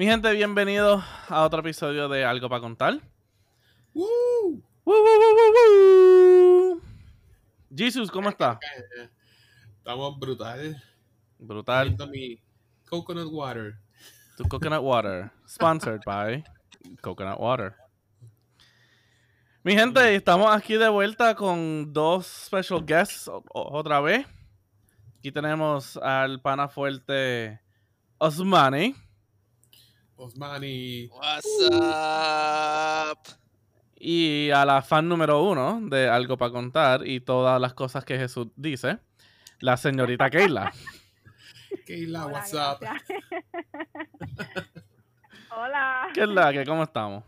Mi gente, bienvenidos a otro episodio de Algo para contar. ¡Woo! ¡Woo, woo, woo, woo, woo! Jesus, ¿cómo está? Estamos brutal. Brutal. Mi coconut water. Tu coconut water. Sponsored by Coconut Water. Mi gente, estamos aquí de vuelta con dos special guests otra vez. Aquí tenemos al pana fuerte Osmani Osmani. What's up? y a la fan número uno de Algo para Contar y todas las cosas que Jesús dice, la señorita Keila. Keila, Hola, what's up? Hola. ¿Qué es la que? ¿Cómo estamos?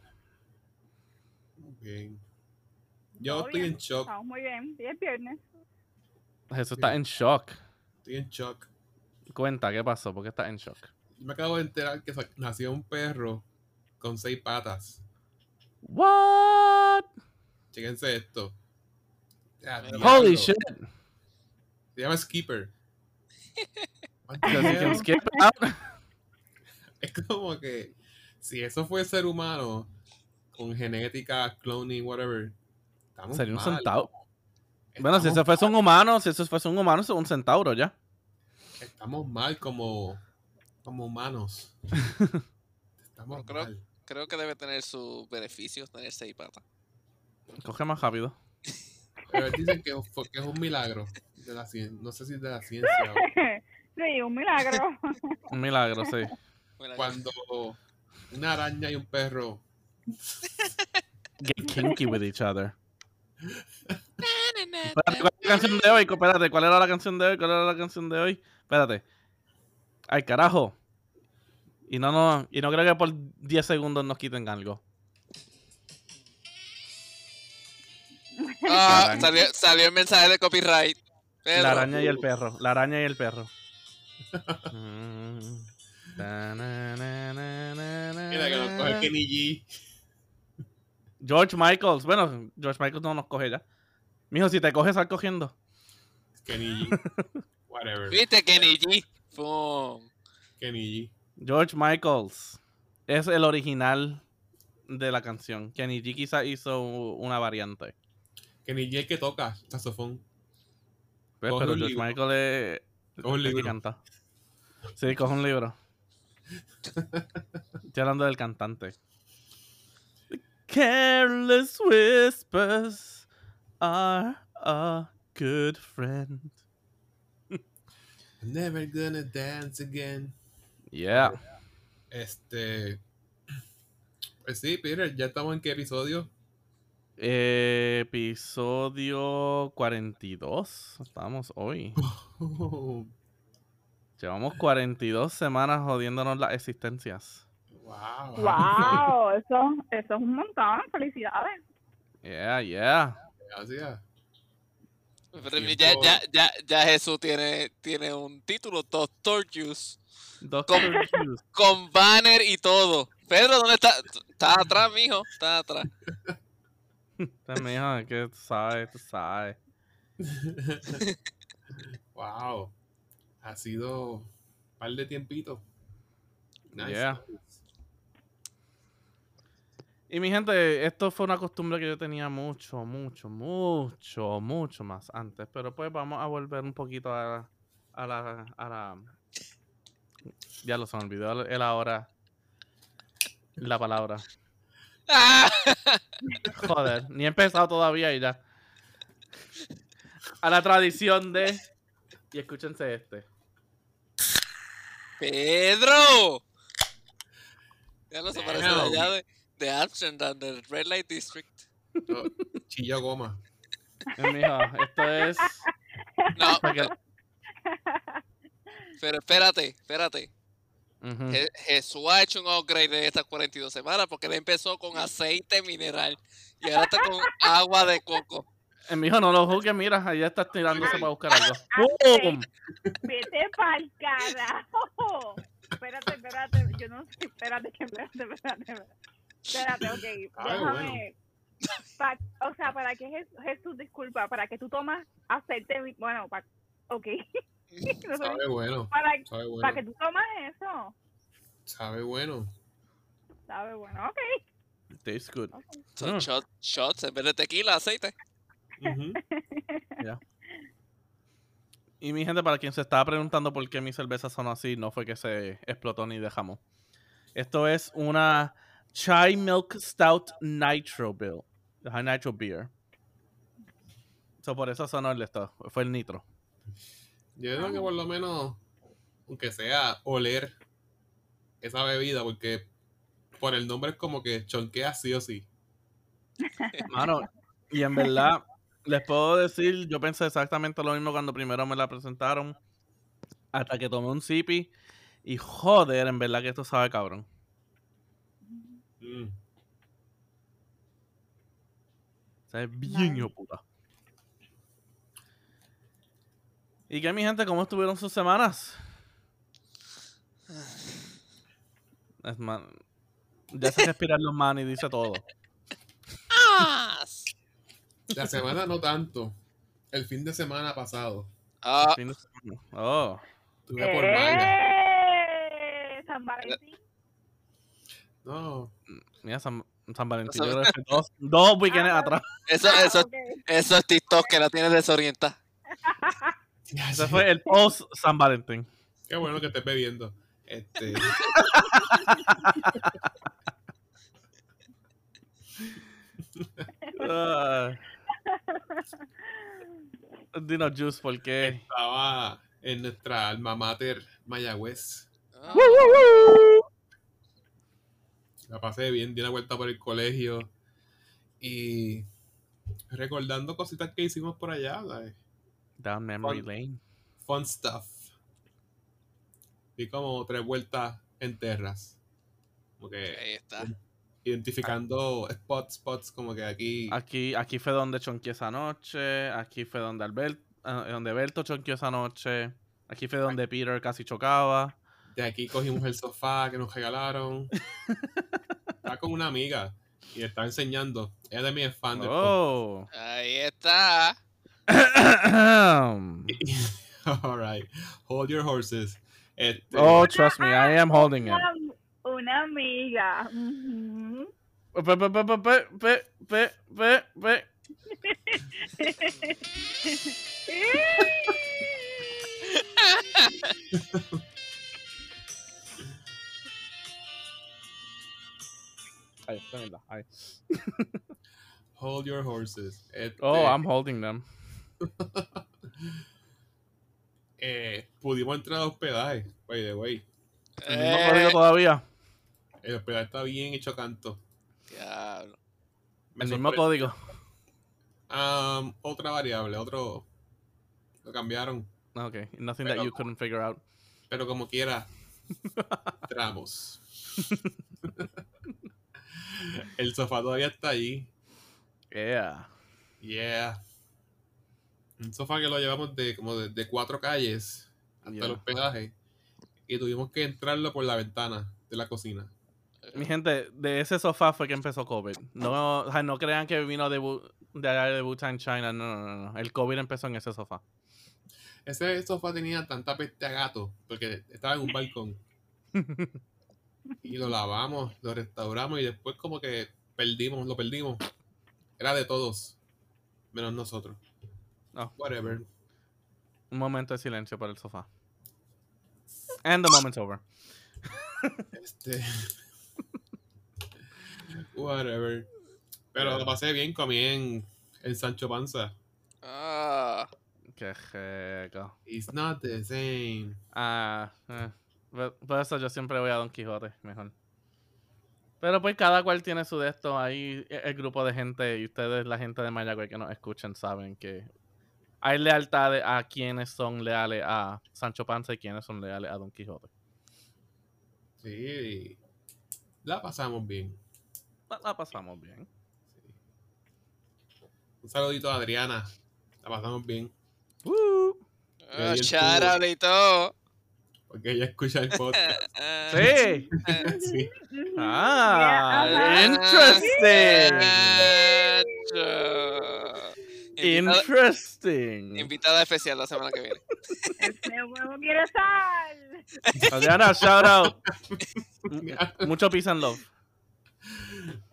Bien. Yo ¿Todo estoy bien? en shock. Estamos muy bien. Es viernes. Jesús está en shock. Estoy en shock. Cuenta, ¿qué pasó? ¿Por qué está en shock? Yo me acabo de enterar que nació un perro con seis patas. What? Chéquense esto. Holy shit. Se llama Skipper. What the Because he can hell? skip out. Es como que si eso fue ser humano con genética, cloning, whatever, estamos Sería un mal. centauro. Bueno, si ese fuese un humano, si eso fuese un humano, eso es un centauro ya. Estamos mal como, como humanos. Estamos creo- mal. Creo que debe tener sus beneficios tener seis patas. Coge más rápido. Pero dicen que, fue- que es un milagro de la ciencia. No sé si de la ciencia. o- sí, un milagro. Un milagro, sí. Cuando una araña y un perro. Get kinky with each other. Espérate, ¿cuál es la canción de hoy? Espérate, ¿cuál era la canción de hoy? ¿Cuál era la canción de hoy? Espérate. Ay, carajo. Y no, no, y no creo que por 10 segundos nos quiten algo. Ah, salió, salió el mensaje de copyright. Pedro. La araña y el perro. La araña y el perro. Mm. Mira que nos coge na. Kenny G. George Michaels. Bueno, George Michaels no nos coge ya. Mijo, si te coges, sal cogiendo. Kenny G. Whatever. ¿Viste Kenny G? Pum. Kenny G. George Michaels es el original de la canción. Kenny G quizá hizo una variante. Kenny G es el que toca saxofón. Pues, pero George libro. Michael es Coge un el que canta. Sí, coge un libro. Estoy hablando del cantante. The careless whispers are a good friend. I'm never gonna dance again. Yeah. Este. Pues sí, Peter, ya estamos en qué episodio. Eh, episodio 42. Estamos hoy. Llevamos 42 semanas jodiéndonos las existencias. wow. wow, eso, eso es un montón. Felicidades. Yeah, yeah. Gracias. Pero Tiempo. ya, ya, ya, ya Jesús tiene, tiene un título, Doctor Juice, Doctor ¿Cómo? Juice. con banner y todo. Pedro, ¿dónde está? Está atrás, mijo. Está atrás. Este mijo, que tú sabes, tú sabes. wow. Ha sido un par de tiempito. Nice. Yeah. Y mi gente, esto fue una costumbre que yo tenía mucho, mucho, mucho, mucho más antes. Pero pues vamos a volver un poquito a, a la, a la... Ya lo se me olvidó el, ahora. La palabra. ¡Ah! Joder, ni he empezado todavía y ya. A la tradición de... Y escúchense este. ¡Pedro! Ya no se parece de Damn. De, de Amsterdam, del Red Light District. No, chilla goma. Eh, mijo, esto es... No, para que- pero espérate, espérate. Je- Jesús ha hecho un upgrade de estas 42 semanas porque él empezó con aceite mineral y ahora está con agua de coco. Eh, mijo, no lo juzgues, mira, allá estás tirándose para buscar algo. ¡Pum! Vete pa'l carajo. Espérate, espérate. Yo no sé. Espérate, espérate, espérate. Espérate, espérate ok. Ay, Déjame. Pa- o sea, ¿para qué Jes- Jesús, disculpa? ¿Para que tú tomas aceite? mi- Bueno, pa- ok. No sé, Sabe bueno. para, Sabe para que bueno. tú tomas eso. Sabe bueno. sabe bueno. Ok. Tastes good. Son Mm. shot- shots en vez de tequila, aceite. Ujú. Y mi gente, para quien se estaba preguntando por qué mi cerveza sonó así, no fue que se explotó ni dejamos. Esto es una Chai Milk Stout Nitro Bill. Ajá, Nitro Beer. So, por eso sonó el esto. Fue el nitro. Yo creo que por lo menos, aunque sea oler esa bebida, porque por el nombre es como que chonquea sí o sí. Mano, y en verdad, les puedo decir, yo pensé exactamente lo mismo cuando primero me la presentaron. Hasta que tomé un sipi. Y joder, en verdad que esto sabe cabrón. Sabe bien Nice. hijo puta. ¿Y qué, mi gente? ¿Cómo estuvieron sus semanas? Es man... Ya se respirar los man y dice todo. ¡Ah! La semana no tanto. El fin de semana pasado. Ah, Fin de semana. Oh. Estuve por. ¡Eh! San Valentín. No. Mira, San, San Valentín. Yo creo que dos, dos weekends Ah, atrás. eso, Ah, eso, ok. eso es TikTok que la tiene desorientada. Ese fue el post San Valentín. Qué bueno que estés bebiendo. Este, Ah. Dino Juice, ¿por qué? estaba en nuestra alma mater Mayagüez. Ah, La pasé bien, di una vuelta por el colegio y recordando cositas que hicimos por allá, ¿sabes? Down Memory Fun. Lane. fun stuff. Di como tres vueltas en terras. Como que ahí está. identificando spots, spots como que aquí. Aquí, aquí fue donde chonqué esa noche. Aquí fue donde Albert, ah, donde Berto chonqueó esa noche. Aquí fue donde Peter casi chocaba. De aquí cogimos el sofá que nos regalaron. Estaba con una amiga y estaba enseñando. Ella también es fan. Oh. Ahí está. Alright. Hold your horses. Este, oh, trust me, I am holding it. Una, amiga. Ujú. Pe, Hold your horses. Este, Oh, I'm holding them. eh, pudimos entrar al hospedaje, by the way. El mismo Eh, código todavía. El hospedaje está bien hecho canto. diablo. Me El mismo código. Um, otra variable, otro. Lo cambiaron. Okay, nothing that Pero- you couldn't figure out. Pero como quiera, entramos. El sofá todavía está allí. Yeah. Yeah. Un sofá que lo llevamos de como de, de cuatro calles hasta Yeah. el hospedaje. Y tuvimos que entrarlo por la ventana de la cocina. Mi gente, de ese sofá fue que empezó COVID. No, o sea, no crean que vino de, de allá de Bhutan, China. No, no, no, no. El COVID empezó en ese sofá. Ese sofá tenía tanta peste a gato porque estaba en un balcón. Y lo lavamos, lo restauramos y después como que perdimos, lo perdimos. Era de todos, menos nosotros. Oh. Whatever. Un momento de silencio para el sofá. And the moment's over. Este. Whatever. Pero lo pasé bien, comí en, en Sancho Panza. Ah, Qué rico. It's not the same. Ah, eh. Por- Por eso yo siempre voy a Don Quijote, mejor. Pero pues cada cual tiene su de esto. Ahí e- el grupo de gente y ustedes, la gente de Mayagüez que nos escuchan, saben que hay lealtades a quienes son leales a Sancho Panza y quienes son leales a Don Quijote. Sí. La pasamos bien. La, la pasamos bien. Un saludito a Adriana. La pasamos bien. Uh, y todo. Porque ella escucha el podcast. Ah, sí. sí. Ujú. Ah, Ya, ajá. interesting. Invitada, Interesting. invitada especial la semana que viene. Este huevo quiere sal. Adriana, shout out. Mucho peace and love.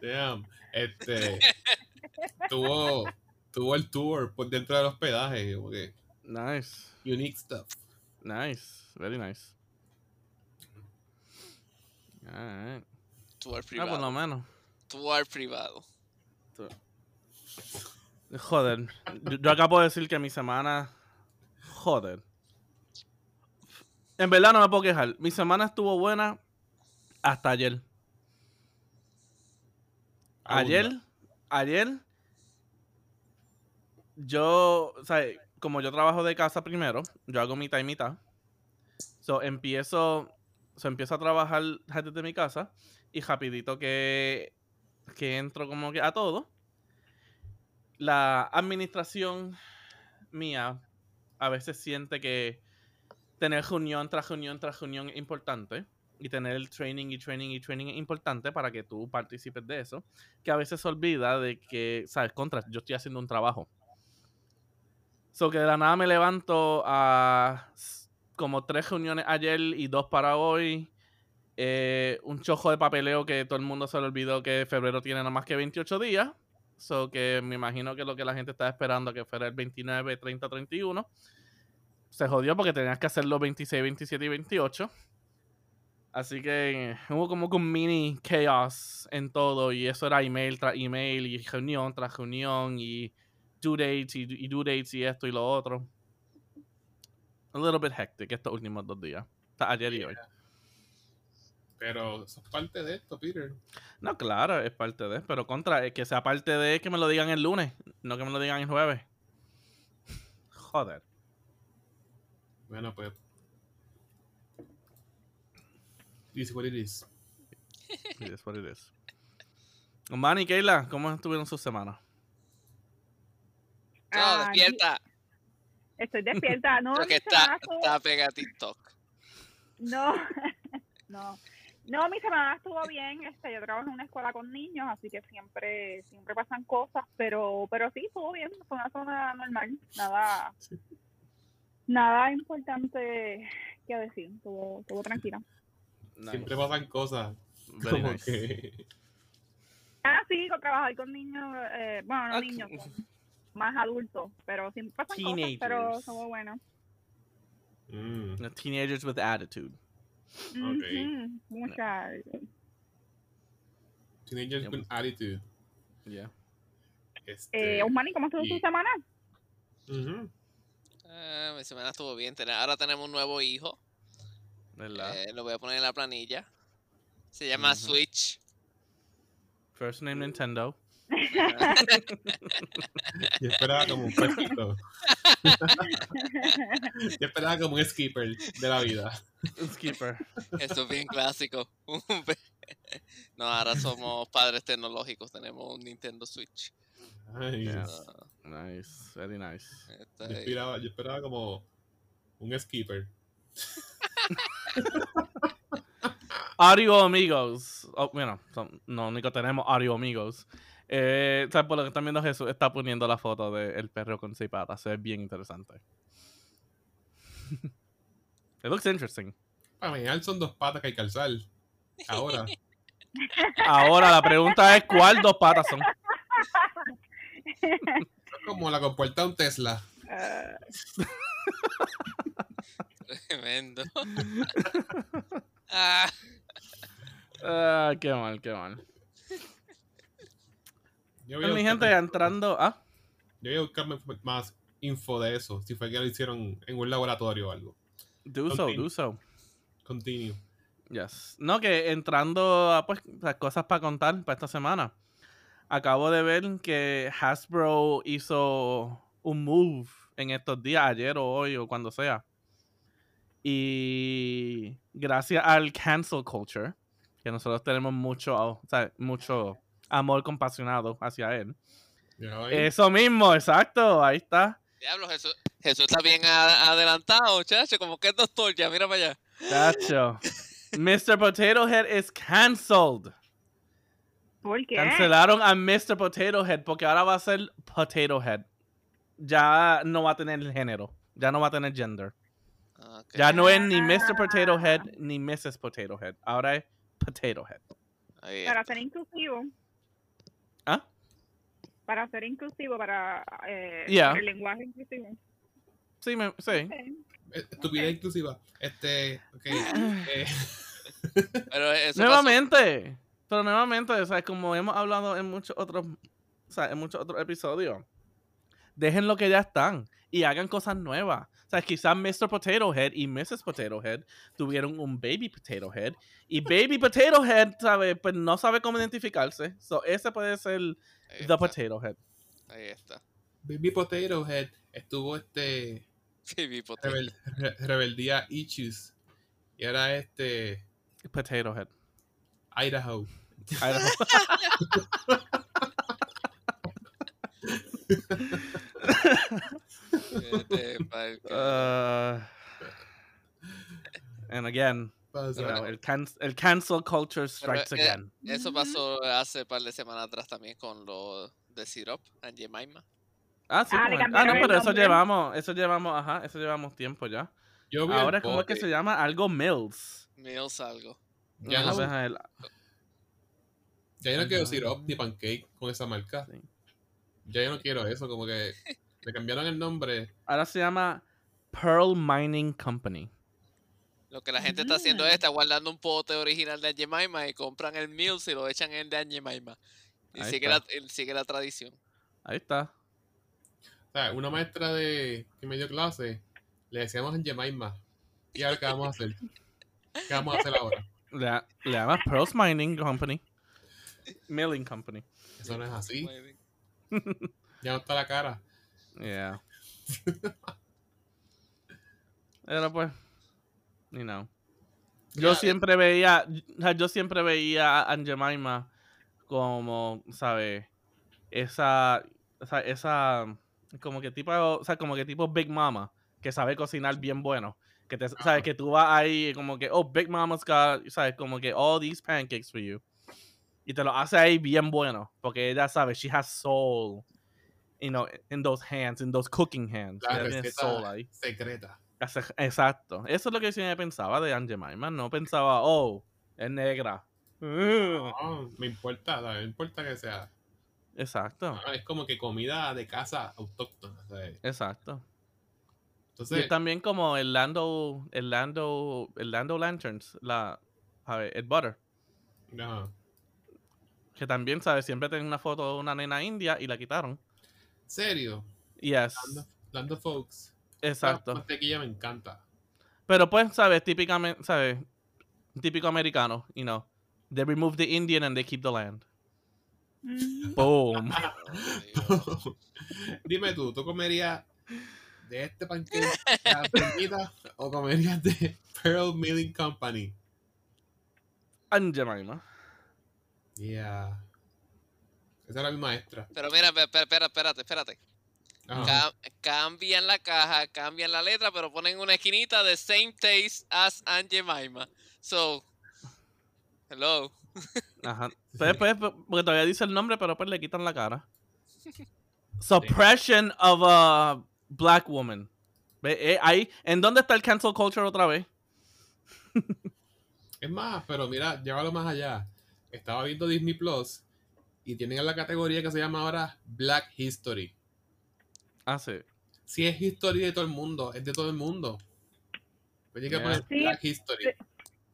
Damn. Este. tuvo, tuvo el tour por dentro del hospedaje. Como que Nice. unique stuff. Nice. Very nice. Alright. Tour Ah, por lo privado. menos. Tour privado. Joder. Yo, yo acabo de decir que mi semana. Joder. En verdad no me puedo quejar. Mi semana estuvo buena hasta ayer. Ayer, ayer, yo, o sea, como yo trabajo de casa primero, yo hago mitad y mitad. So, empiezo, so, empiezo a trabajar desde mi casa y rapidito que, que entro como que a todo. La administración mía a veces siente que tener reunión tras reunión tras reunión es importante y tener el training y training y training es importante para que tú participes de eso, que a veces se olvida de que, sabes, contra, yo estoy haciendo un trabajo. So que de la nada me levanto a como tres reuniones ayer y dos para hoy. eh, un chojo de papeleo que todo el mundo se le olvidó que febrero tiene nada más que 28 días. So que me imagino que lo que la gente estaba esperando que fuera el 29, 30, 31. Se jodió porque tenías que hacerlo 26, 27 y 28. Así que hubo como que un mini chaos en todo y eso era email tras email y reunión tras reunión y due dates y, y due dates y esto y lo otro. A little bit hectic estos últimos dos días. Ayer y hoy. Pero es parte de esto, Peter. No, claro, es parte de, pero contra, es que sea parte de que me lo digan el lunes, no que me lo digan el jueves. Joder. Bueno, pues. This is what it is. It is what it is. Manny, Keila, ¿cómo estuvieron sus semanas? No, Ah, despierta. Estoy despierta. No, Porque está, está pega a TikTok. No, no. No, mi semana estuvo bien. Este, yo trabajo en una escuela con niños, así que siempre, siempre pasan cosas, pero, pero sí, estuvo bien. Fue una semana normal. Nada, nada importante que decir. Estuvo, estuvo tranquila. Nice. Siempre pasan cosas. Very como nice. que. Ah, sí, con trabajar con niños, eh, bueno, no Ah, niños, con más adultos, pero siempre pasan cosas, pero Teenagers. estuvo bueno. Mm, No, Teenagers with attitude. Ok. Ujú, Mucha. Teenagers Yep. with attitude. Yeah. Este, Eh, Osmani, ¿cómo estuvo y- tu semana? Eh, mi semana estuvo bien. Ahora tenemos un nuevo hijo. ¿Verdad? Eh, lo voy a poner en la planilla. Se llama. Switch. First name Nintendo. Yo esperaba como un perrito. Yo esperaba como un skipper de la vida. Skipper. Esto es bien clásico. no, ahora somos padres tecnológicos. Tenemos un Nintendo Switch. Ah, Nice. Very nice. está yo, esperaba, yo esperaba como un skipper. Audio amigos. Oh, bueno, son- no único tenemos audio amigos. Eh, ¿sabes? Por lo que están viendo Jesús está poniendo la foto del perro con seis patas. Se ve bien interesante. It looks interesting. Para mañana son dos patas que hay que calzar. Ahora. Ahora la pregunta es ¿cuál dos patas son? Es como la compuerta de un Tesla. Tremendo. ah, Ah, qué mal, qué mal. Yo voy, a mi gente, entrando. Ah, yo voy a buscar más- info de eso. Si fue que lo hicieron en un laboratorio o algo. do so, Continue. do so. Continue. Yes. No, que entrando a pues, las cosas para contar para esta semana. Acabo de ver que Hasbro hizo un move en estos días, ayer o hoy o cuando sea. Y gracias al cancel culture, que nosotros tenemos mucho, o sea, mucho amor compasionado hacia él. Eso mismo, exacto, ahí está. diablo, Jesús. Jesús está bien adelantado, chacho. Como que es doctor ya. Mira para allá. Chacho. Mr. Potato Head is cancelled. ¿Por qué? Cancelaron a Mr. Potato Head porque ahora va a ser Potato Head. Ya no va a tener el género. Ya no va a tener gender. Ya no es ni Mr. Potato Head ni Mrs. Potato Head. Ahora es Potato Head. Para ser inclusivo. ¿Ah? Para ser inclusivo, para eh, Yeah. el lenguaje inclusivo. Sí, me, sí. Eh, Estupidez inclusiva. Este, ok. eh, Pero eso pasó- Nuevamente. Pero nuevamente, o sea, como hemos hablado en muchos otros, o sea, en muchos otros episodios, dejen lo que ya están y hagan cosas nuevas. O sea, quizás Mr. Potato Head y Mrs. Potato Head tuvieron un Baby Potato Head y Baby Potato Head, ¿sabe? Pues no sabe cómo identificarse. So, ese puede ser ahí The está, Potato Head. Ahí está. Baby Potato Head estuvo este Baby potato. rebel- re- rebeldía Ichus. Y ahora este Potato Head. Idaho. Idaho. Uh, and again, you know, el, can- el cancel culture strikes eh, again. Eso pasó hace par de semanas atrás también con lo de Syrup and Jemima. Ah, sí, Ah, el- ah, no, pero eso llevamos, eso llevamos, ajá, eso llevamos tiempo ya. yo Ahora, ¿cómo es que se llama? Algo Mills. Mills algo. Ya Ajá, no- deja el- Ya yo no quiero syrup ni pancake con esa marca. Sí. Ya yo no quiero eso, como que le cambiaron el nombre. Ahora se llama Pearl Mining Company. Lo que la gente está haciendo Mm. es está guardando un pote original de Jemima y compran el Mills y lo echan en el de Jemima. Y sigue la, sigue la tradición. Ahí está. O sea, una maestra de que me dio clase, le decíamos en Jemima. ¿Y ahora qué vamos a hacer? ¿Qué vamos a hacer ahora? Le, le llama Pearl Mining Company. Milling Company. Eso no es así. Ya no está la cara. Yeah. Pero pues, you know. Yo Ya, siempre veía, yo siempre veía a Aunt Jemima como, ¿sabes? Esa, o sea, esa, como que tipo, o sea, como que tipo Big Mama, que sabe cocinar bien bueno. Que te, sabes, que tú vas ahí como que, oh, Big Mama's got, sabes, como que all these pancakes for you. Y te lo hace ahí bien bueno, porque ella sabe, she has soul, you know, in those hands, in those cooking hands. La soul ahí. secreta. Exacto. Eso es lo que yo pensaba de Aunt Jemima. No pensaba, oh, es negra. No, me importa, ¿sabes? me importa que sea. Exacto. Ah, es como que comida de casa autóctona. ¿sabes? Exacto. Y Entonces, también como el Lando, el Lando, el Lando Lanterns, la, a ver, el Butter, ajá. Que también, ¿sabes? Siempre tiene una foto de una nena india y la quitaron. serio, Yes. Lando, Folks. Exacto. La mantequilla me encanta. Pero pues, ¿sabes? Típicamente, ¿sabes? Típico americano, you know. They remove the Indian and they keep the land. Mm. Boom. Dime tú, ¿tú comerías de este panqueque la o comerías de Pearl Milling Company? Aunt Jemima. Yeah. Esa era mi maestra. Pero mira, espérate, espérate. Cam- cambian la caja, cambian la letra, pero ponen una esquinita de same taste as Aunt Jemima. So, hello. Ajá. Pues, pues, pues, porque todavía dice el nombre, pero pues le quitan la cara. Suppression of a black woman. Ve, eh, ahí, ¿en dónde está el cancel culture otra vez? Es más, pero mira, llévalo más allá. Estaba viendo Disney Plus y tienen la categoría que se llama ahora Black History. Ah, sí. Si es history de todo el mundo, es de todo el mundo. Pues hay que Yeah. poner Sí. Black History. Sí.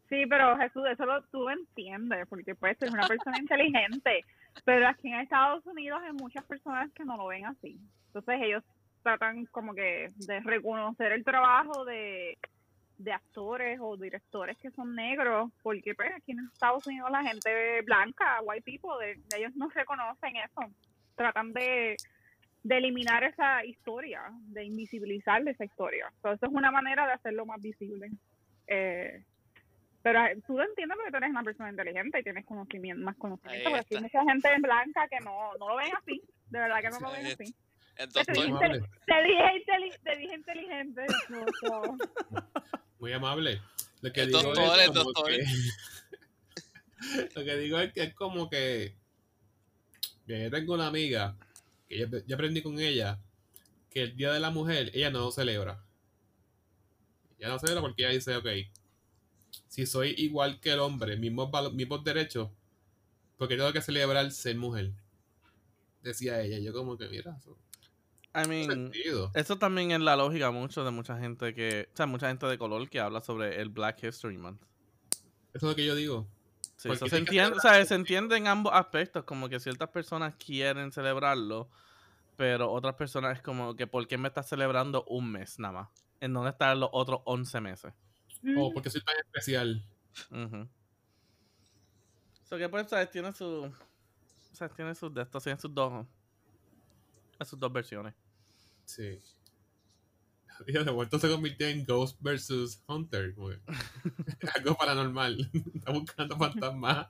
Sí, pero Jesús, eso lo, tú entiendes, porque pues eres una persona inteligente, pero aquí en Estados Unidos hay muchas personas que no lo ven así. Entonces ellos tratan como que de reconocer el trabajo de, de actores o directores que son negros, porque pues aquí en Estados Unidos la gente blanca, white people, de- ellos no reconocen eso. Tratan de, de eliminar esa historia, de invisibilizar esa historia. Entonces eso es una manera de hacerlo más visible. Eh, pero eh, tú entiendes porque tú eres una persona inteligente y tienes conocimiento, más conocimiento, porque hay mucha gente en blanca que no, no lo ven así, de verdad que no lo ven así. El Te dije, te te inteligente. no, Muy amable. Lo que digo doctor, es el como doctor. que- Lo que digo es que es como que. Yo tengo una amiga que yo, yo aprendí con ella que el Día de la Mujer ella no lo celebra. Ella no celebra porque ella dice, ok, si soy igual que el hombre, mismos, mismos derechos, porque tengo que celebrar ser mujer. Decía ella. Yo como que, mira, eso I mean, eso también es la lógica mucho de mucha gente que, o sea, mucha gente de color que habla sobre el Black History Month. Eso es lo que yo digo. Sí, Porque eso se entiende, o sea, se entiende en ambos aspectos, como que ciertas personas quieren celebrarlo, pero otras personas es como que ¿por qué me estás celebrando un mes nada más? ¿En dónde están los otros 11 meses? O porque soy tan especial. Ujú. So que pues, ¿sabes? Tiene su, o sea, tiene sus de estos, tiene sus dos, sus dos versiones. Sí. De vuelta se convirtió en Ghost versus Hunter. Algo paranormal. Está buscando fantasmas.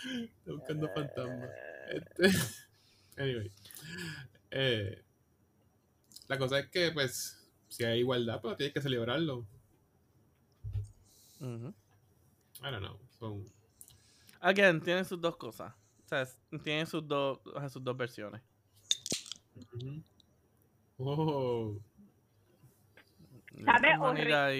Está buscando, fantasmas. Este, anyway. Eh, la cosa es que, pues, si hay igualdad, pues tienes que celebrarlo. Ujú. I don't know. Again, tiene sus dos cosas. O sea, sus dos, sus dos versiones. Oh. Sabe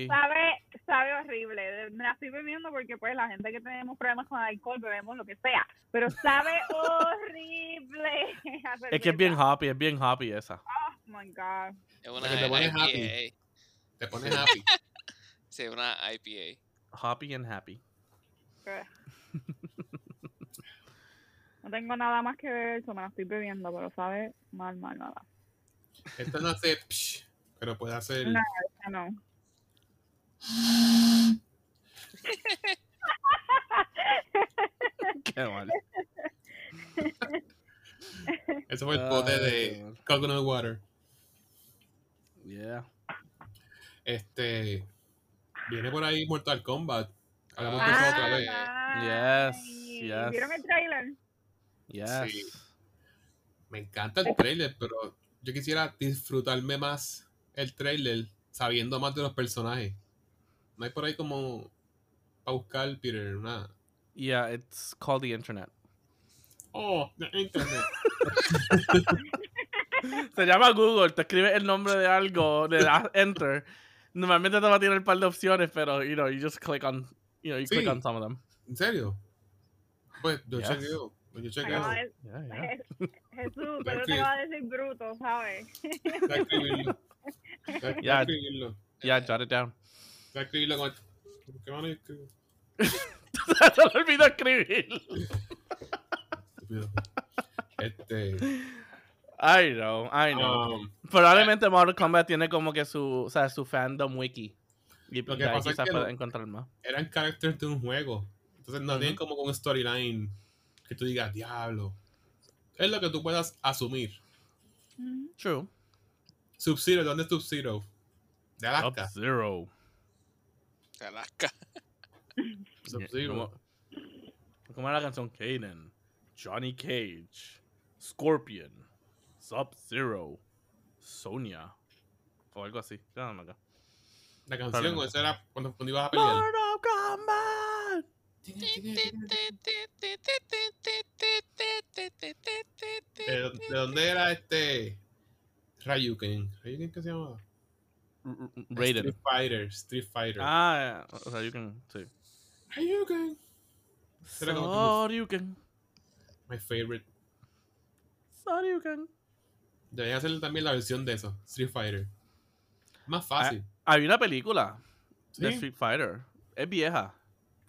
y- Sabe, sabe horrible. Me la estoy bebiendo porque pues la gente que tenemos problemas con alcohol bebemos lo que sea. Pero sabe horrible. Es que es bien happy, es bien happy esa. Oh my god. Es una te pones IPA. happy. Te pones happy. Sí, una IPA. Happy and happy. Ugh. No tengo nada más que ver, eso me la estoy bebiendo, pero sabe mal, mal, nada. Esto no hace psh, pero puede hacer. No. Ya no. Qué mal. Eso fue el pote de Ah. coconut water. Yeah. Este. Viene por ahí Mortal Kombat. Hablamos de Ah, eso otra vez. Yes, yes. ¿Vieron el trailer? Yes. Sí. Me encanta el trailer, pero yo quisiera disfrutarme más el trailer sabiendo más de los personajes. No hay por ahí como para buscar, Peter, una. Yeah, it's called the internet. Oh, the internet. Se llama Google, te escribes el nombre de algo, le das enter. Normalmente te va a tirar un par de opciones, pero you know, you just click on, you know, you click on some of them. ¿En serio? Pues yo Yes. chequeo. Pues yo chequeo. Acaba de- Yeah, yeah. Jesús, a pero te escribir. va a decir bruto, ¿sabes? Voy a escribirlo. A- Ya. a escribirlo. Yeah, jot it down. Voy a escribirlo con. ¿Por qué mano yo escribo? Se me olvidó escribir. Estúpido. Este. I know, I know. um, Probablemente Mortal Kombat tiene como que su, o sea, su fandom wiki. Y Lo que pasa es quizás que encontrar más. eran characters de un juego. Entonces no Ujú. tienen como un storyline que tú digas, diablo. Es lo que tú puedas asumir. True. Sub-Zero, ¿dónde es Sub-Zero? De Alaska. Sub-Zero. Alaska. Sub-Zero. ¿Cómo, cómo era la canción? Kaden, Johnny Cage, Scorpion, Sub-Zero, Sonia. O algo así. La canción, o esa era cuando, cuando ibas a pelear. Mortal Kombat. ¿De, de dónde era este? Ryuken. ¿Ryuken qué se llamaba? R- R- Raiden. Street Fighter. Street Fighter. Ah, can, sí. Como Soryuken. My favorite. Soryuken. Deberían hacer también la versión de eso. Street Fighter. Más fácil. Hay una película de. Street Fighter. Es vieja.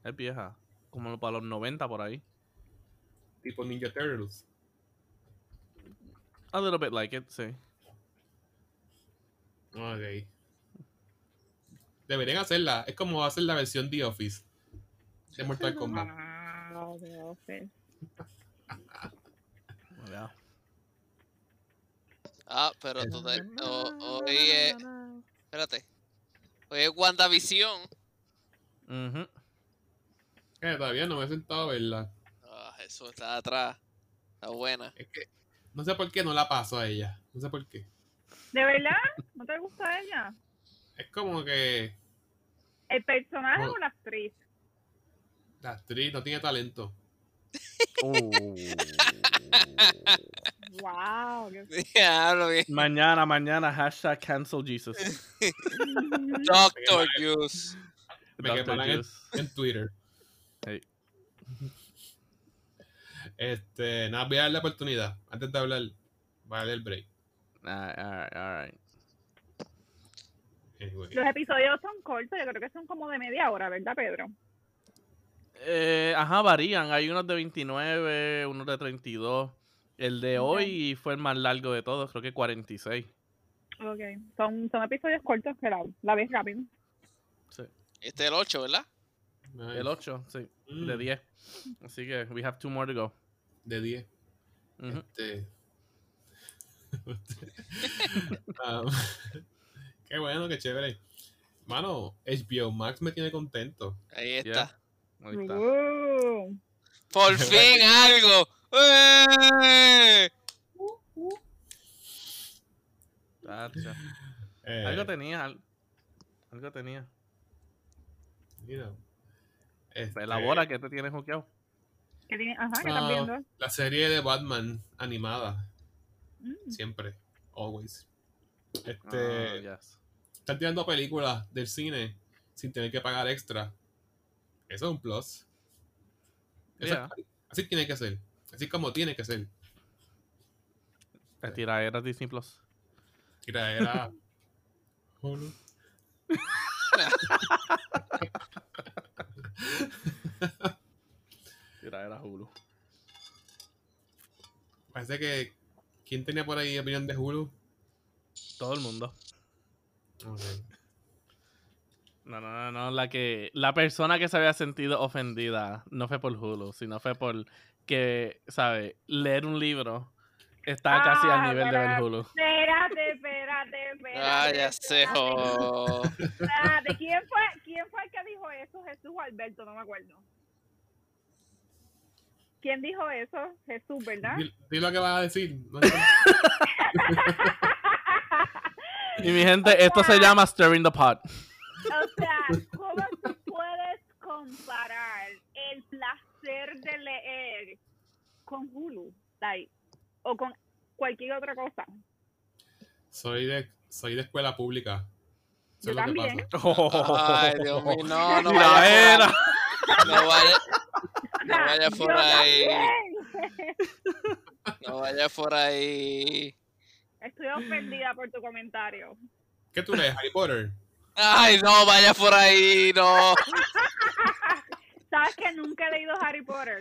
Es vieja. Como para los 90 por ahí. Tipo Ninja Turtles. A little bit like it, sí. Ok. Deberían hacerla. Es como hacer la versión The Office. De Mortal Kombat. Wow, Dios, sí. Ya. Ah, pero tú te- o- hoy es. Espérate. Hoy es WandaVision. Ujú. Eh, todavía no me he sentado a verla. Ah, eso está atrás. Está buena. Es que no sé por qué no la paso a ella. No sé por qué. ¿De verdad? ¿No te gusta ella? Es como que ¿El personaje No. o la actriz? la actriz no tiene talento. Oh. Wow. qué- Diablo, bien. mañana, mañana, hashtag cancel Jesus. Doctor Juice. Me quemarán en Twitter. Hey. Este, nada, voy a dar la oportunidad. Antes de hablar, voy a dar el break. Alright, alright, alright. Anyway. Los episodios son cortos, yo creo que son como de media hora, ¿verdad, Pedro? Eh, ajá, varían. Hay unos de 29, unos de 32. El de hoy fue el más largo de todos, creo que 46. Ok. Son, son episodios cortos que la, ves rápido. Sí. Este es el 8, ¿verdad? Nice. El 8, sí, Mm, de 10. Así que we have two more to go. De 10. Ujú. Este. Um, qué bueno, qué chévere. Mano, HBO Max me tiene contento. Ahí está. Yeah. Ahí está. Uh, Por fin algo. ¡Eh! Tacha. Eh, Algo tenía, al- algo tenía. you know, este, Elabora que te tienes hookeado. ¿Qué tiene? Ajá, ¿qué Ah, estás viendo? La serie de Batman animada, Mm. siempre, always. Este, Ah, yes. están tirando películas del cine sin tener que pagar extra. Eso es un plus. Eso- Yeah. Así tiene que ser. Así como tiene que ser. La tiradera Disney Plus. Mira, era. Hulu. Parece que. ¿Quién tenía por ahí opinión de Hulu? Todo el mundo. No, no, no, no. La que. La persona que se había sentido ofendida no fue por Hulu, sino fue por que, ¿sabes? Leer un libro está casi Ah, al nivel de ver pero- Hulu. Espérate, espérate, espérate. Ah, ya espérate. Espérate, ¿Quién fue, ¿Quién fue el que dijo eso? Jesús o Alberto, no me acuerdo. ¿Quién dijo eso? Jesús, ¿verdad? Di lo que vas a decir. No. Y mi gente, esto se llama Stirring the Pot. O sea, ¿cómo tú puedes comparar el placer de leer con Hulu? Like, o con cualquier otra cosa. soy, de, soy de escuela pública. Eso Yo es lo que también. pasa. Ay, Dios mío, no, no vaya era. por, no vaya, no vaya por Yo ahí, también. no vaya por ahí. Estoy ofendida por tu comentario. ¿Qué tú lees? Harry Potter. Ay, no vaya por ahí, no. ¿Sabes que nunca he leído Harry Potter?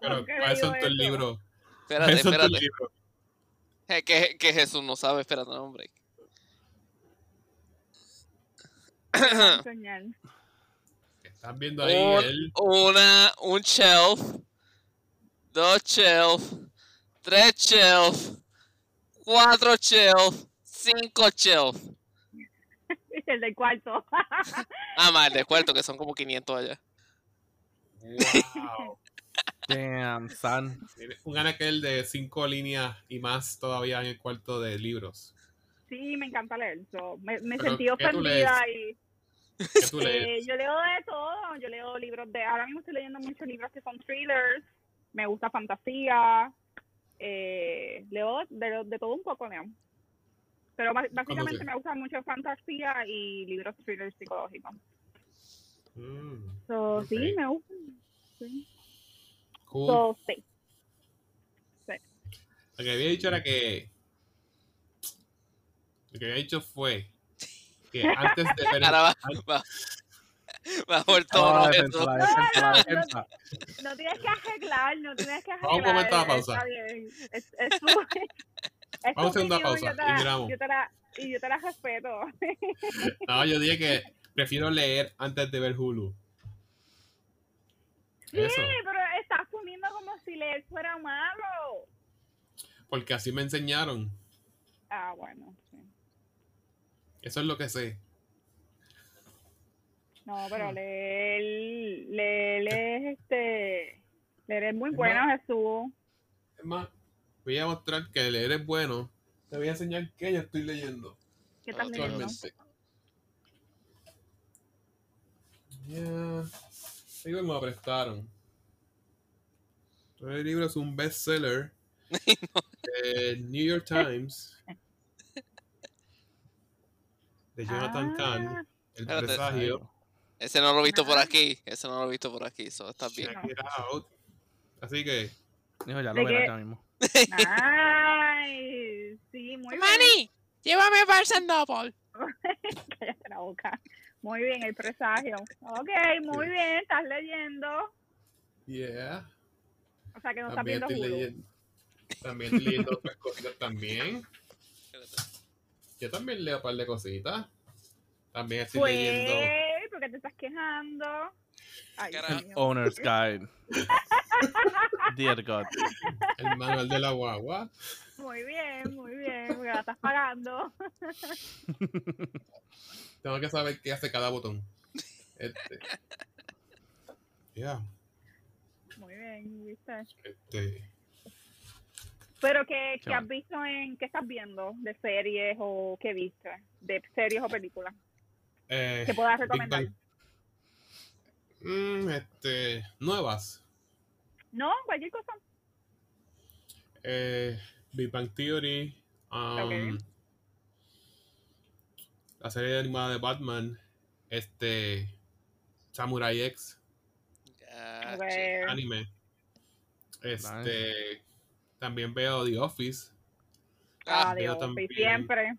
Pero Nunca he ¿cuáles son leído tus eso. Espérate, ¿Cuáles son tus espérate. libros? Eh, Que, que Jesús no sabe, espérate, no, hombre. Estás viendo ahí Un- el. una, un shelf, dos shelf, tres shelf, cuatro shelf, cinco shelf. El del cuarto. Ah, más el de cuarto, que son como 500 allá. ¡Wow! Damn, son. Un anaquel de cinco líneas y más todavía en el cuarto de libros. Sí, me encanta leer. so, me me Pero, sentí ¿qué tú ofendida y ¿Qué tú eh, lees? yo leo de todo. Yo leo libros de. Ahora mismo estoy leyendo muchos libros que son thrillers. Me gusta fantasía. Eh, leo de, de todo un poco, leo. Pero básicamente te- me gusta mucho fantasía y libros thrillers psicológicos. Mm, So. Sí, me gusta. Sí. cool. So, sí. Lo que había dicho era que. Lo que había dicho fue que antes de ver. Ahora va, va, defensa, la No, no, defensa. No tienes que arreglar, no tienes que arreglar. Vamos un momento a la pausa. Está bien. Es, es es Vamos a segunda opinión, pausa yo te y miramos. Yo te la, y yo te la respeto. No, yo dije que prefiero leer antes de ver Hulu. Eso. Sí, pero estás poniendo como si leer fuera malo. Porque así me enseñaron. Ah, bueno. sí. Eso es lo que sé. No, Hmm. pero leer, leer es este. Leer es muy Es bueno, más- Jesús. Es más, voy a mostrar que leer es bueno. Te voy a enseñar que yo estoy leyendo ¿Qué estás Ah, leyendo? actualmente. Ya. Digo, me lo prestaron. El libro es un bestseller de New York Times de Jonathan Ah, Kahn. El Espérate. presagio. Ese no lo he visto por Ajá. aquí. Ese no lo he visto por aquí. So, está bien. Check it out. Así que, Dijo, ya ¿De lo verás qué? ya mismo. Ay, sí, muy bien. ¡Manny! ¡Llévame a Barnes Noble! Cállate la boca. Muy bien, el presagio. Ok, muy bien, estás leyendo. yeah. O sea que no estás También viendo estoy. También estoy leyendo otras cositas también. Yo también leo un par de cositas. También estoy Pues, leyendo. ¿por qué te estás quejando? Ay. Owner's Guide. Dear God. El manual de la guagua. Muy bien, muy bien, porque la estás pagando. Tengo que saber qué hace cada botón. Este. Ya. Muy bien, ¿viste? Este. Pero ¿qué, Qué qué has visto en, qué estás viendo de series o qué viste? De series o películas Eh, que puedas recomendar. Mm, este. Nuevas. No, cualquier cosa. Eh, Big Bang Theory. um. La serie animada de Batman. Este. Samurai X. Anime. Este. También veo The Office. Ah, veo Dios, también- siempre.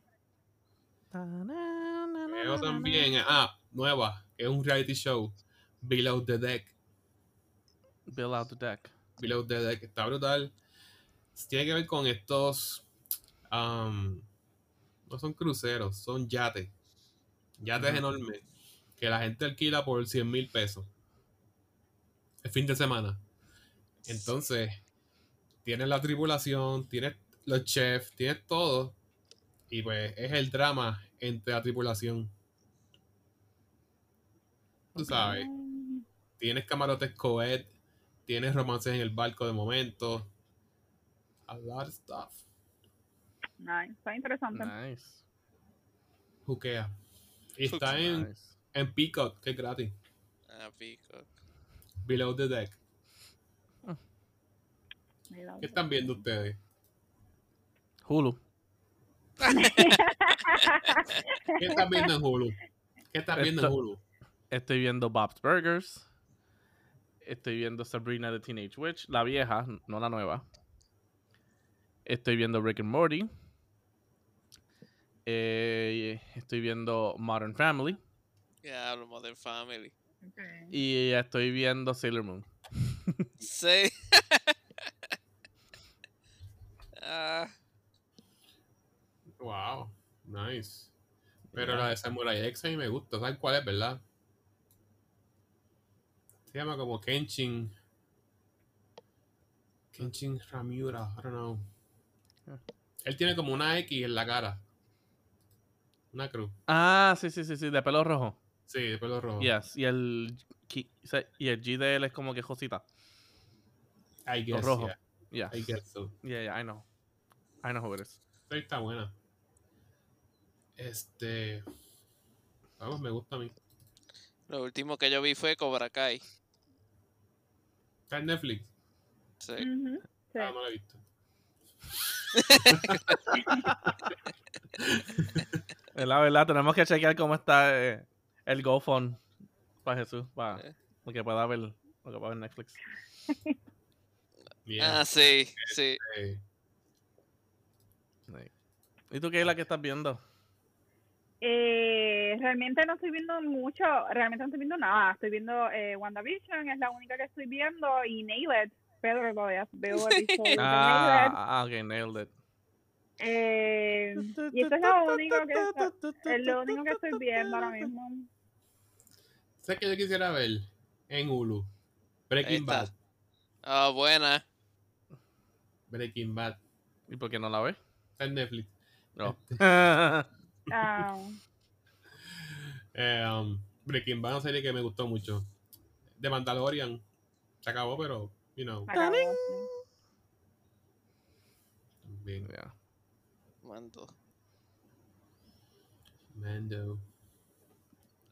Veo también. Ah, nueva. Que es un reality show. Below the Deck. Bill out the deck. Below the Deck. Está brutal. Tiene que ver con estos. um, no son cruceros, son yates. Yates Ujú. enormes. Que la gente alquila por 100 mil pesos. El fin de semana. Entonces, tienes la tripulación, tienes los chefs, tienes todo. Y pues es el drama entre la tripulación. Tú sabes, tienes camarotes coed, tienes romances en el barco de momento. A lot of stuff. Nice, está interesante. Nice. Juquea. Y está en, Nice. en Peacock, que es gratis. Ah, Peacock. Below the Deck. ¿Qué están viendo ustedes? Hulu. ¿Qué están viendo en Hulu? ¿Qué están viendo en Hulu? Estoy viendo Bob's Burgers. Estoy viendo Sabrina the Teenage Witch, la vieja, no la nueva. Estoy viendo Rick and Morty. Eh, estoy viendo Modern Family. Ya hablo Modern Family. Y estoy viendo Sailor Moon. Sí. ah, Wow, nice. Pero la de Samurai X a mí me gusta. ¿Saben cuál es, verdad? Se llama como Kenshin. Kenshin Ramiura, I don't know. Ah. Él tiene como una X en la cara. Una cruz. Ah, sí, sí, sí, sí, de pelo rojo. Sí, de pelo rojo. Yes. Y el, y el G de él es como que Josita. I guess, rojo. yeah. Yeah. I guess so. Yeah, yeah, I know. I know who it is. Está buena. Este. Vamos, me gusta a mí. lo último que yo vi fue Cobra Kai. Está en Netflix. Sí. Ujú, sí. Ah, no la he visto. Es la verdad, tenemos que chequear cómo está eh, el GoFund para Jesús, para Eh. que pueda ver, lo que pueda ver Netflix. Yeah. Ah, sí, sí. Eh, Sí. ¿Y tú qué es la que estás viendo? Eh, realmente no estoy viendo mucho, realmente no estoy viendo nada. Estoy viendo eh, WandaVision, es la única que estoy viendo, y Nailed. Pedro lo veo, veo episodios de Nailed. Ah, ah, ok, nailed it. Eh, y esto es lo único que está- es lo único que estoy viendo ahora mismo. ¿Sabes que yo quisiera ver? En Hulu. Breaking. Bad. Ah, buena. Breaking Bad. ¿Y por qué no la ves? Está en Netflix. No. Ah, Eh, um, Breaking Bad es una serie que me gustó mucho. The Mandalorian. Se acabó, pero, you know. acabó. Bien. Yeah. Mando. Mando.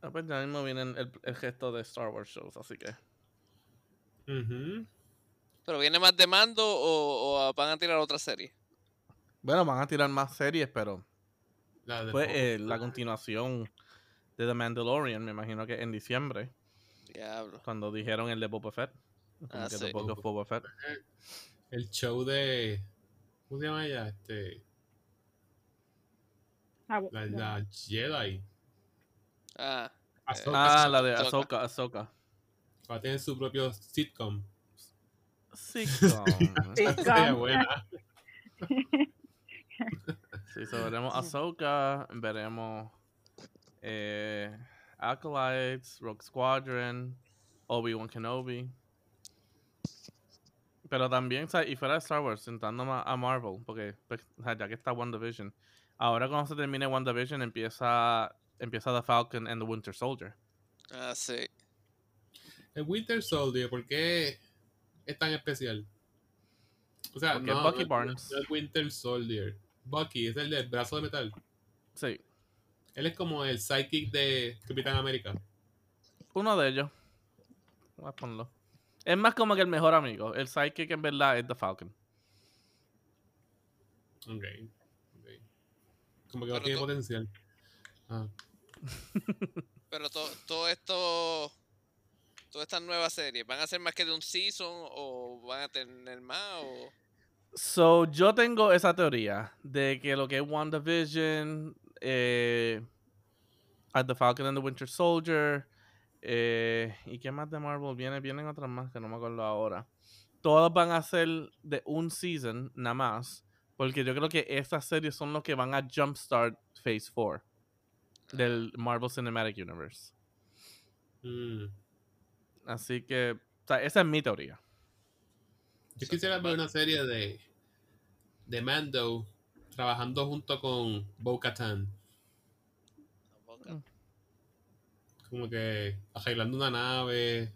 Ah, pues ya mismo viene el, el gesto de Star Wars shows, así que. Ujú. ¿Pero viene más de mando o, o van a tirar otra serie? Bueno, van a tirar más series, pero La de pues Boba eh, la continuación de The Mandalorian, me imagino que en diciembre, Diablo. cuando dijeron el de Boba Fett. Como Ah, que sí. Boba Fett. El show de. ¿Cómo se llama ella? Este, Ah, la, Jedi. Ah, Ahsoka Ah, la de Ahsoka. Ahsoka, va a tener su propio sitcom. Sitcom. Sitcom. Buena. Sí, so veremos Ahsoka, veremos eh, Acolytes, Rogue Squadron, Obi-Wan Kenobi. Pero también, ¿sabes? y fuera de Star Wars, sentando a a Marvel, porque pues, ya que está WandaVision, ahora cuando se termine WandaVision empieza, empieza The Falcon and the Winter Soldier. ah, sí. El Winter Soldier, ¿por qué es tan especial? O sea, Porque no, Bucky Barnes. no es Winter Soldier. Bucky es el del brazo de metal. Sí, Él es como el sidekick de Capitán América. uno de ellos. Voy a ponerlo. Es más como que el mejor amigo. El sidekick en verdad es The Falcon. Ok. ok. Como que no Pero tiene potencial. Ah. Pero to- todo esto, todas estas nuevas series, ¿van a ser más que de un season o van a tener más? O... So, yo tengo esa teoría de que lo que es WandaVision, eh, at The Falcon and the Winter Soldier, eh, ¿y qué más de Marvel viene? Vienen otras más que no me acuerdo ahora. Todas van a ser de un season, nada más, porque yo creo que estas series son los que van a jumpstart Phase 4 del Marvel Cinematic Universe. Mm. Así que, o sea, esa es mi teoría. Yo quisiera ver una serie de, de Mando trabajando junto con Bo Katan. Tampoco. Como que arreglando una nave,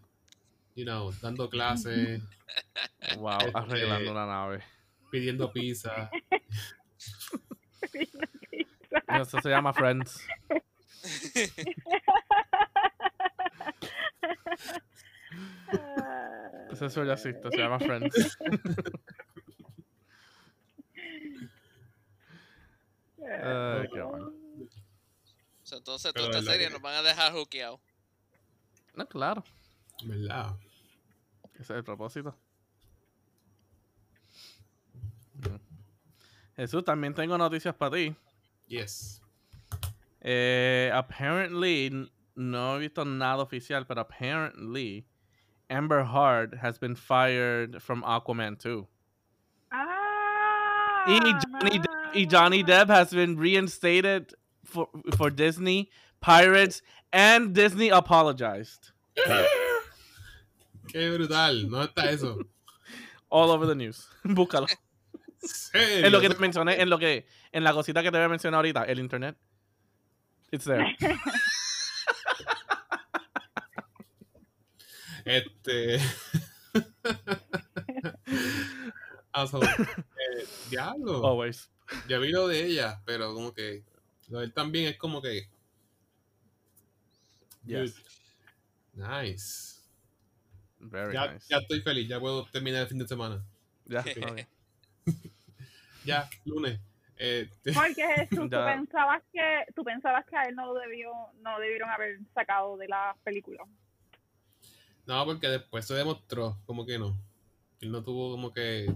you know, dando clases, Wow, Este- arreglando una nave. pidiendo pizza. Eso se llama Friends. Ese es ya existe, se llama Friends. Ay, qué bueno. So, entonces, Pero toda esta serie que- nos van a dejar hookeados. No, claro. ¿Verdad? Ese es el propósito. Jesús, también tengo noticias para ti. Yes. Eh, apparently, no he visto nada oficial, pero apparently, Amber Heard has been fired from Aquaman 2. Ah, Y Johnny, Depp, y Johnny Depp has been reinstated for, for Disney, Pirates, and Disney apologized. Qué brutal. ¿Dónde está eso? All over the news. Búscalo. ¿Serio? En lo que te mencioné, en lo que, en la cosita que te voy a mencionar ahorita, el internet. It's there. Este. Asshole. Eh, diablo. Always. Ya vi lo de ella, pero como que. Lo de él también es como que. Yes. Nice. Very Ya, nice. ya estoy feliz, ya puedo terminar el fin de semana. Ya. Ya, lunes. Este, Porque Jesús, tú pensabas que tú pensabas que a él no lo debió, no lo debieron haber sacado de la película. No, porque después se demostró como que no. Él no tuvo como que.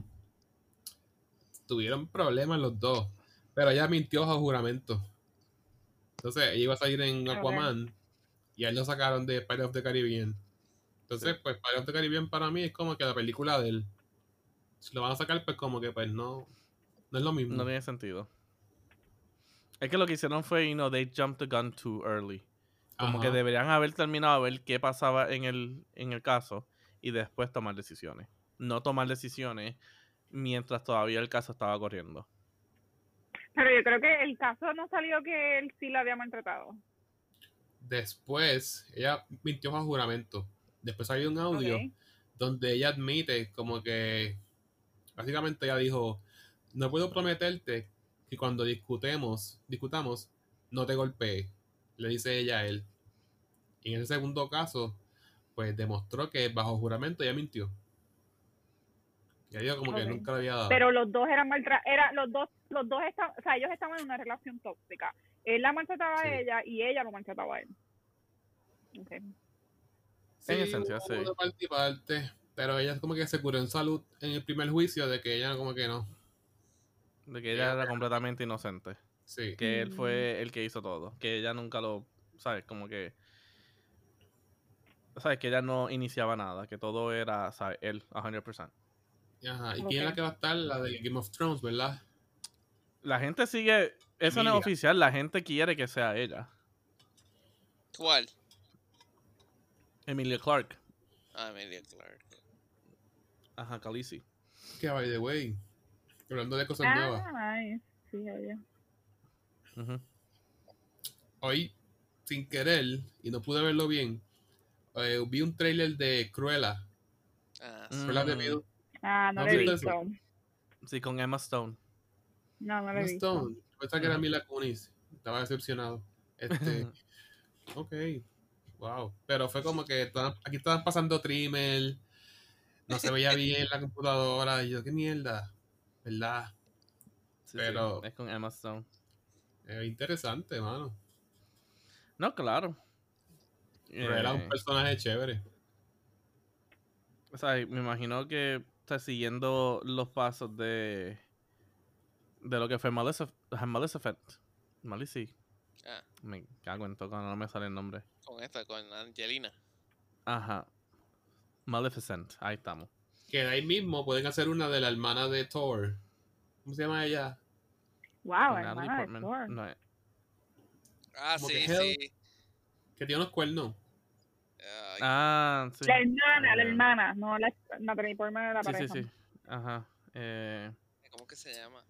Tuvieron problemas los dos. Pero ella mintió a juramento. Entonces, ella iba a salir en. Aquaman. Y a él lo sacaron de Pirates of the Caribbean. Entonces, pues Pirates of the Caribbean para mí es como que la película de él. Si lo van a sacar, pues como que pues no. No es lo mismo. No tiene sentido. Es que lo que hicieron fue, you know, they jumped the gun too early. Como que deberían haber terminado a ver qué pasaba en el, en el caso y después tomar decisiones. No tomar decisiones mientras todavía el caso estaba corriendo. Pero yo creo que el caso no salió que él sí la había maltratado. Después, ella mintió a juramento. Después salió un audio donde ella admite como que básicamente ella dijo, no puedo prometerte que cuando discutemos, discutamos, no te golpee. Le dice ella a él. Y en ese segundo caso, pues demostró que bajo juramento ella mintió. Y ella como que nunca le había dado. Pero los dos eran maltra era los dos los dos estaban, o sea, ellos estaban en una relación tóxica Él la maltrataba Sí. a ella y ella lo maltrataba a él. Sí, En esencia, sí. una parte y parte, pero ella como que se curó en salud en el primer juicio de que ella como que no. De que ella era completamente inocente. Sí. Que él Mm. fue el que hizo todo. Que ella nunca lo. ¿Sabes? Como que. ¿Sabes? Que ella no iniciaba nada. Que todo era, ¿sabes? Él, 100%. Ajá. ¿Y quién es la que va a estar? La de Game of Thrones, ¿verdad? La gente sigue. Eso no es oficial. La gente quiere que sea ella. ¿Cuál? Emilia Clark. Ah, Emilia Clark. Ajá, Khaleesi. Que by the way. Hablando de cosas Ah, nuevas. nice. Sí, Hoy, sin querer, y no pude verlo bien, eh, vi un trailer de Cruella. Ah. Cruella de Vil. Ah, no ¿No lo he visto. eso? Sí, con Emma Stone. No, no lo he Emma visto. Stone. Yo pensaba que era Mila Kunis. Estaba decepcionado. Este, ok. Wow. Pero fue como que estaban- aquí estaban pasando trimmer. No se veía bien la computadora. Y yo, qué mierda. ¿Verdad? Sí, sí, Pero- es con Emma Stone. Es interesante, mano. No, claro. Pero era un Eh, personaje chévere. o sea, me imagino que está siguiendo los pasos de de lo que fue Maleficent. Malici. ah, Me cago en todo cuando no me sale el nombre. con esta, con Angelina. Ajá. Maleficent. Ahí estamos. Que de ahí mismo pueden hacer una de la hermana de Thor. ¿Cómo se llama ella? Wow, Natalie Portman. No, eh, Ah, Como sí, que Hell. sí. Que tiene unos cuernos. Ah, sí. La hermana, la Eh, hermana, no la Natalie Portman de la Sí, sí, pareja. sí. Ajá. Eh, ¿Cómo que se llama?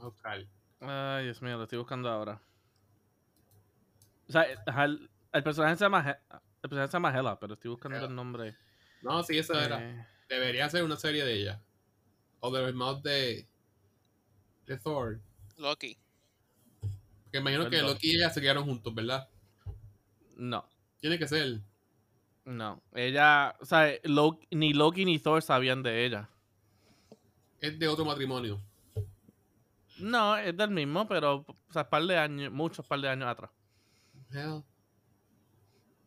Oscar. ay, Dios mío, lo estoy buscando ahora. O sea, el, el personaje se llama He- el personaje se llama Hela, pero estoy buscando Hela. el nombre. No, sí, esa era. Debería ser una serie de ella. O de los hermanos de, de Thor. Loki. Porque imagino que. Loki y ella se quedaron juntos, ¿verdad? no, Tiene que ser. no. Ella, o sea, Loki- ni Loki ni Thor sabían de ella. Es de otro matrimonio. No, es del mismo, pero, o sea, par de años, muchos par de años atrás. Hell.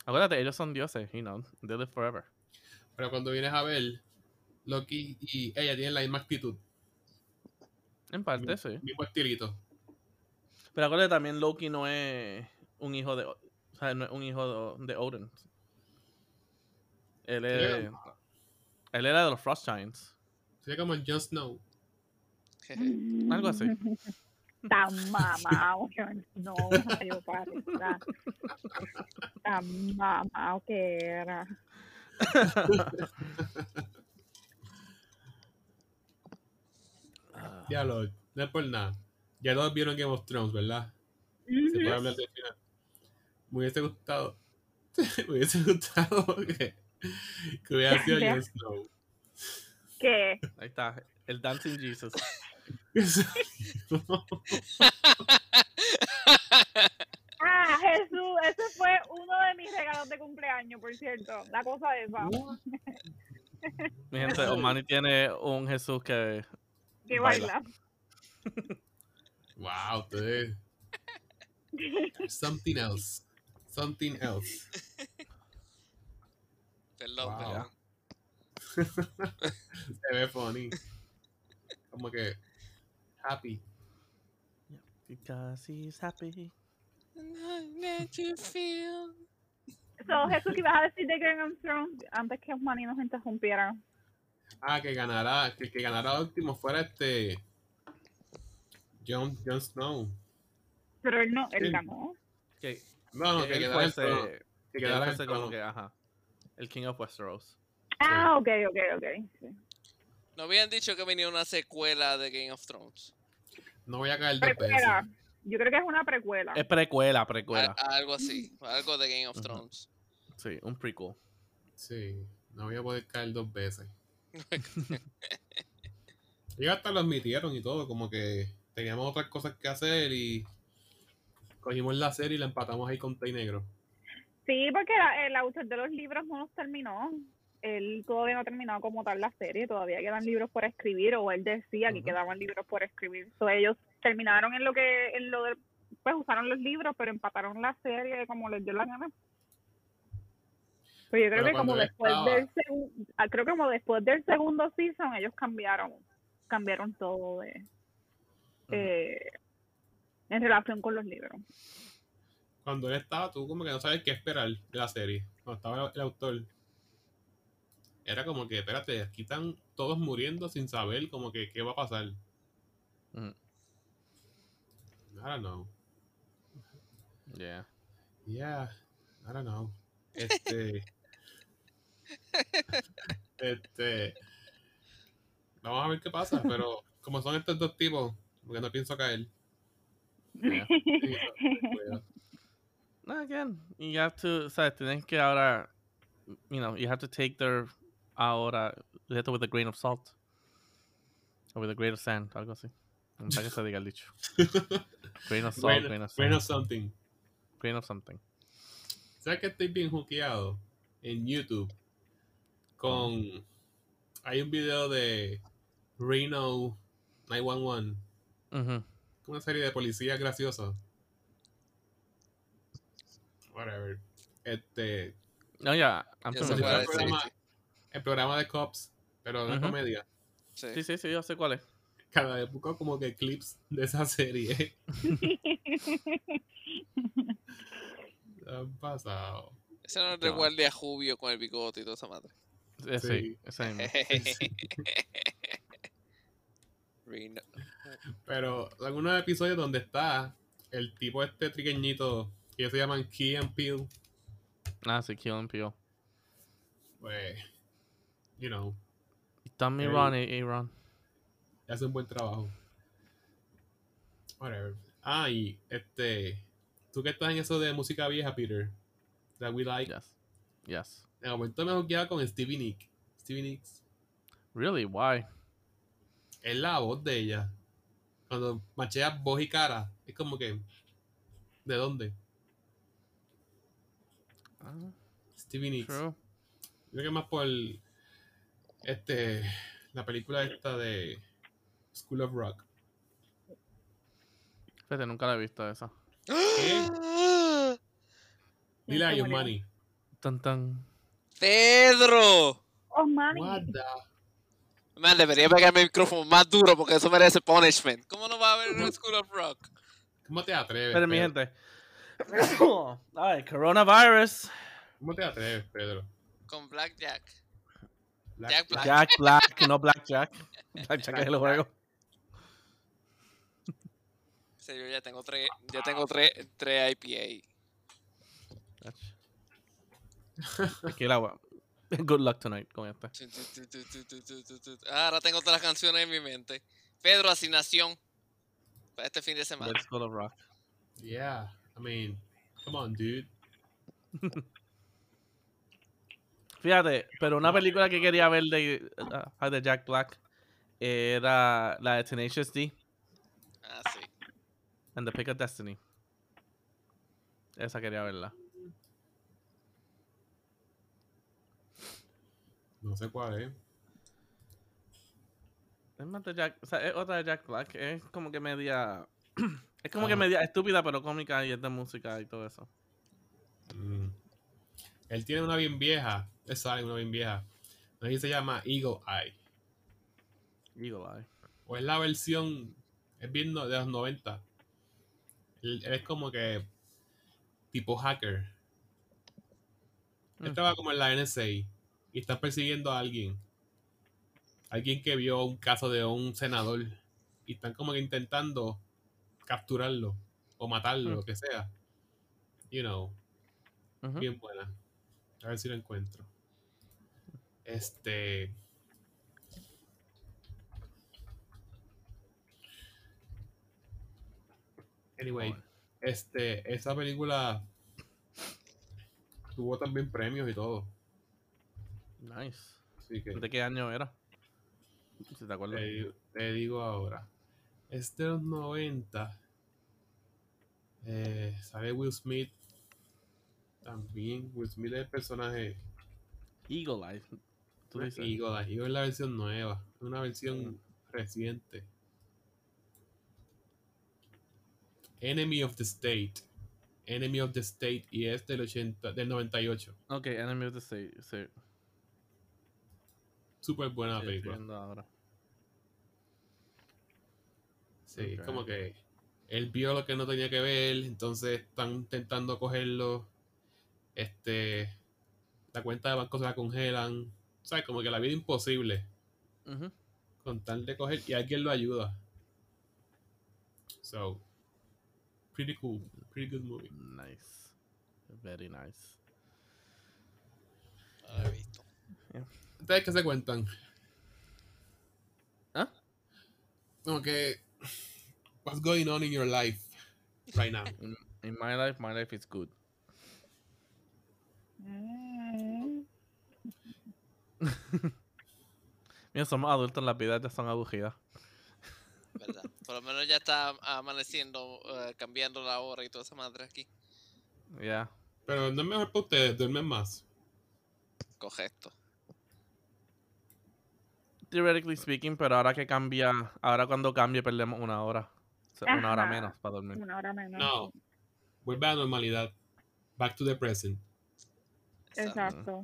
Acuérdate, ellos son dioses, you know, they live forever. Pero cuando vienes a ver, Loki y ella tienen la misma actitud. En parte, sí. Mismo estilito. Pero acuérdate, también Loki no es un hijo de, o sea, no es un hijo de, de Odin. Él es, él era de los Frost Giants. Sería como el Jon Snow. Algo así. Tan mamado que no, yo parezca. Tan mamado que era. Ya lo, no es por nada. Ya todos vieron Game of Thrones, ¿verdad? Se puede hablar del final. Me hubiese gustado. me hubiese gustado que, que hubiera sido. Jon Snow. ¿Qué? Ahí está, el Dancing Jesus. Ah, Jesús, ese fue uno de mis regalos de cumpleaños, por cierto. La cosa de esa. Mi gente, Omani tiene un Jesús que Que baila. baila. wow, ustedes. Something else. Something else. Perdón, Wow. perdón. Se ve funny. Como que happy. Yeah, Because he's happy. Let you feel. So, Jesús, ¿qué ibas a decir de Game of Thrones antes que Manny nos interrumpiera? Ah, que ganará, que el que ganará último fuera este Jon, Jon Snow. Pero él no, él Sí. ganó. Que, No, no, que quedara el trono. que quedara el trono. que, ajá, el King of Westeros. Ah, ok, ok, ok. sí. No habían dicho que venía una secuela de Game of Thrones. No voy a caer dos veces. Precuela. Yo creo que es una precuela. Es precuela, precuela. algo así. Algo de Game of. Thrones. Sí, un prequel. Sí, no voy a poder caer dos veces. Ellos hasta lo admitieron y todo, como que teníamos otras cosas que hacer y cogimos la serie y la empatamos ahí con Tay Negro. Sí, porque la- el autor de los libros no los terminó. Él todavía no ha terminado como tal la serie, todavía quedan libros por escribir, o él decía que Ujú. quedaban libros por escribir. So, ellos terminaron en lo que, en lo de, pues usaron los libros, pero empataron la serie como les dio la gana. Pero yo creo Pero que como después estaba- del segundo, creo que como después del segundo season ellos cambiaron, cambiaron todo de, eh, en relación con los libros. Cuando él estaba, tú como que no sabes qué esperar de la serie. Cuando estaba el autor. Era como que, espérate, aquí están todos muriendo sin saber como que qué va a pasar. Ujú. I don't know. Yeah. Yeah, I don't know. Este. este. Vamos a ver qué pasa, pero como son estos dos tipos, porque no pienso caer. Yeah. no, again, you have to, o sea, tienes que ahora, you know, you have to take their ahora, you have to with a grain of salt. O with a grain of sand, algo así. No sé qué se diga el dicho. Grain of salt, Grain- grain of sand, grain of something. grain of something. ¿Sabes que estoy bien juqueado en YouTube? Con. Hay un video de Reno 911. Ujú. Una serie de policías graciosos. Whatever. Este. No, ya, fuera el programa, el programa de Cops, pero de Ujú. comedia. Sí. Sí, sí, sí, yo sé cuál es. Cada vez busco como que clips de esa serie. Han pasado. Ese no es el No. guardia jubio con el bigote y toda esa madre. Ese, Sí. ese mismo. Reno. Pero algunos episodios donde está el tipo este triqueñito que ellos se llaman Key and Peele, Ah, sí, Kill and Peele. pues, you know, Tommy Ey. Ron y Aaron. hace un buen trabajo. Whatever. Ah, y este, tú que estás en eso de música vieja, Peter, that we like, Yes. Yes. en el momento me jugueaba con Stevie Nick. Stevie Nicks. Really? Why? Es la voz de ella. Cuando machea voz y cara, es como que, ¿de dónde? Ah, Stevie Nicks. true. Creo que más por este la película esta de School of Rock. Fíjate, nunca la he visto esa. Dile a? Money. Tan tan. ¡Pedro! Oh, mami. What the Man, debería pegarme el micrófono más duro porque eso merece punishment. ¿Cómo no va a haber un School of Rock? ¿Cómo te atreves? Pero mi gente. Ay, coronavirus. ¿Cómo te atreves, Pedro? Con Blackjack. Black- Jack Black. Jack Black, no Blackjack. Blackjack es el juego. En serio, ya tengo tres, ya tengo tres, tres IPA. Es que el agua. Good luck tonight con esta. Ahora tengo todas las canciones en mi mente. Pedro, asignación para este fin de semana. Let's go to rock. Yeah, I mean, come on, dude. Fíjate, pero una película que quería ver de, uh, de Jack Black era la de Tenacious D. Ah, sí. And the Pick of Destiny. Esa quería verla. No sé cuál es. Es más de Jack, o sea, es otra de Jack Black. Es como que media. Es como que media estúpida, pero cómica y es de música y todo eso. Mm. Él tiene una bien vieja. Él sale una bien vieja. Ahí se llama Eagle Eye. Eagle Eye. O es la versión. Es bien de los 90. Él, él es como que. Tipo hacker. Él Mm. estaba como en la NSA. Y está persiguiendo a alguien. Alguien que vio un caso de un senador. Y están como que intentando capturarlo. O matarlo, Mm. lo que sea. You know. Bien buena. A ver si lo encuentro. Este. Anyway, este, esa película tuvo también premios y todo. Nice. Así que ¿De qué año era? Si te acuerdas. te, digo- te digo ahora. Es de los 90. Eh, sale Will Smith. También. Will Smith es el personaje. Eagle Eye. Tú dices. Eagle Eye, Eagle es la versión nueva. Una versión reciente. Enemy of the State. Enemy of the State y es del 80, del 98. Ok, Enemy of the State. Sí, Súper buena sí, película. ahora. Sí, como que él vio lo que no tenía que ver, entonces están intentando cogerlo. Este, la cuenta de banco se la congelan. ¿Sabes? Como que la vida imposible con tal de coger y alguien lo ayuda. So, pretty cool. Pretty good movie. Nice. Very nice. No lo he visto. ¿Ustedes qué se cuentan? ¿Ah? Como que, what's going on in your life right now? In, in my life, my life is good. Mira, somos adultos, las vidas ya son aburridas. ¿Verdad? Por lo menos ya está amaneciendo, eh, cambiando la hora y toda esa madre aquí. Ya. Pero no es mejor para ustedes, duermen más. Correcto. Theoretically speaking, pero ahora que cambia, ahora cuando cambie perdemos una hora. O sea, una hora menos para dormir. Una hora menos. No, vuelve a la normalidad. Back to the present. Exacto.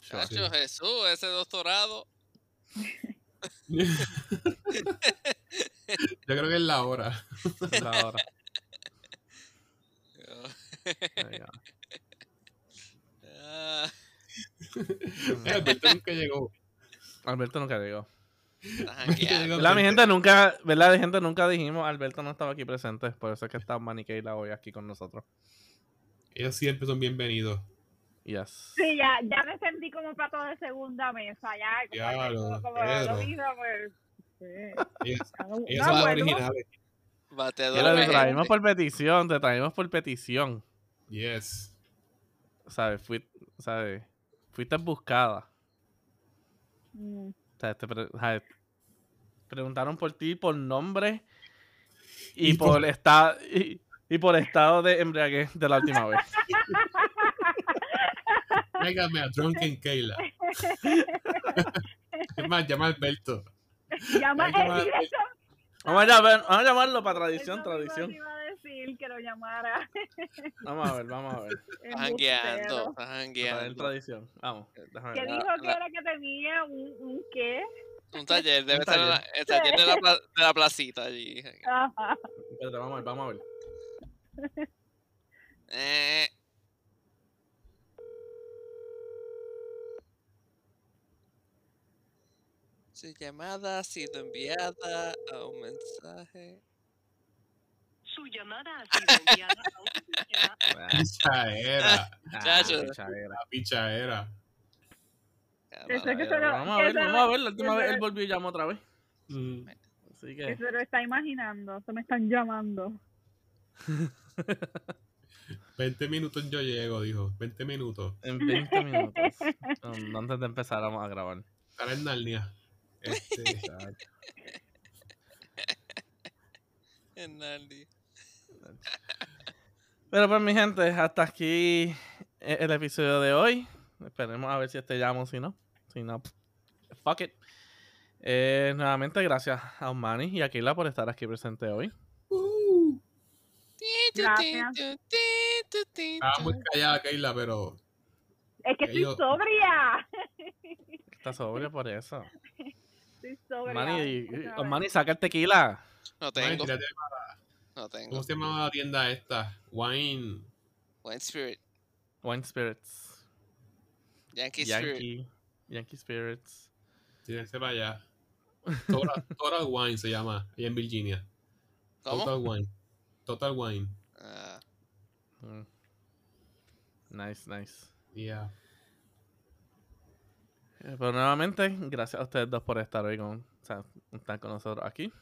Chacho, Jesús, ese doctorado. Yo creo que es la hora. Es la hora. Go. Ah, Alberto nunca llegó. Alberto nunca llegó. jangueando. ¿Verdad, mi gente? Nunca, ¿verdad, mi gente? Nunca dijimos, Alberto no estaba aquí presente. Por eso es que está Manny Keila hoy aquí con nosotros. Ellos siempre son bienvenidos. Yes. Sí, ya, ya me sentí como plato de segunda mesa, ya. Como, Diablo, como, como lo mismo, pues. Sí. Ellos, ellos no son los vuelvo. originales. Te traímos por petición, te traímos por petición. Yes. ¿Sabes? Fui, ¿sabes? Fuiste buscada. Mm. O sea, te pre- ¿sabes? preguntaron por ti por nombre y, Y por, por- estado y, y por estado de embriaguez de la última vez. Tráigame a Drunken Kayla. es más, llama a Alberto. Llama, a, llamar- vamos a llamarlo para tradición, tradición. te iba a decir que lo llamara. Vamos a ver, vamos a ver. Está jangueando, está Para en jangueando. tradición. Vamos, déjame Que ver. dijo que la- era que tenía un, un qué. Un taller, debe Un ser la- el taller de la, pla- de la placita allí. Ajá. Espérate, vamos a ver, vamos a ver. Eh, Su llamada ha sido enviada a un mensaje. Su llamada ha sido enviada a un sistema. Ah, Pichaera. Chacho. pichadera. Eso es que lo- Vamos a ver, vamos a ver. La última vez él volvió y llamó otra vez. Mm. Así Que se lo está imaginando. Se me están llamando. 20 minutos yo llego, dijo. 20 minutos. En 20 minutos. antes de empezar, vamos a grabar. Estará en Narnia. Este, En Naldi. Pero pues mi gente, hasta aquí e- el episodio de hoy. Esperemos a ver si este llamo, si no. Si no, fuck it. Eh, nuevamente gracias a Omani y a Keila por estar aquí presente hoy. uh, Gracias. estaba muy callada Keila, pero Es que estoy sobria. Está sobrio por eso. Estoy sobria. Omani. Omani, saca el tequila. No Mani, tengo, tírate- no tengo. ¿cómo se llama la tienda esta? Wine. Wine Spirit. Wine Spirits. Yankee Spirit. Yankee. Yankee Spirits. Tírense para allá. Total, Total Wine se llama, allá en Virginia. ¿Cómo? Total Wine. Total Wine. Ah, Mm. Nice, nice. Yeah. Eh, Pero nuevamente, gracias a ustedes dos por estar hoy con, o sea, estar con nosotros aquí.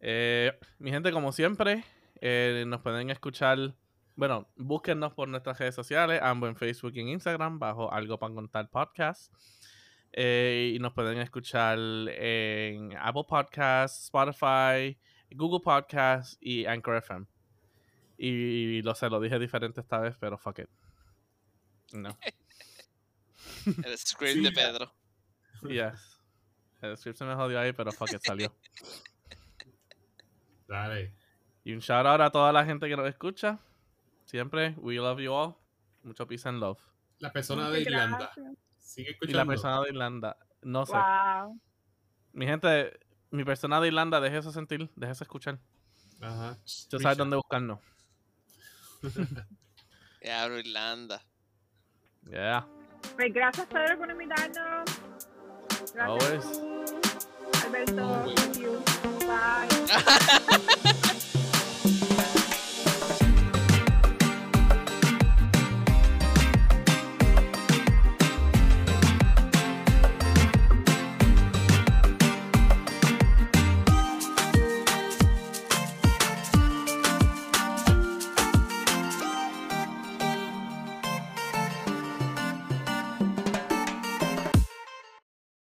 Eh, mi gente, como siempre, eh, nos pueden escuchar. Bueno, búsquennos por nuestras redes sociales, ambos en Facebook y en Instagram, bajo Algo para Contar Podcast. Eh, y nos pueden escuchar en Apple Podcasts, Spotify, Google Podcasts y Anchor FM. Y lo sé, lo dije diferente esta vez, pero fuck it. No. el script Sí, de. Pedro. Yes. El script se me jodió ahí, pero fuck it, salió. Dale. Y un shout out a toda la gente que nos escucha. Siempre, we love you all. Mucho peace and love. La persona de Irlanda. Sigue Y escuchando. la persona de Irlanda, no sé. Wow. Mi gente, mi persona de Irlanda, déjese sentir, déjese escuchar. Ajá. Tú sabes dónde buscarnos. Diablo, Irlanda. Yeah. Pues gracias Pedro por invitarnos. Gracias Always. Alberto. Always. Thank you. Bye.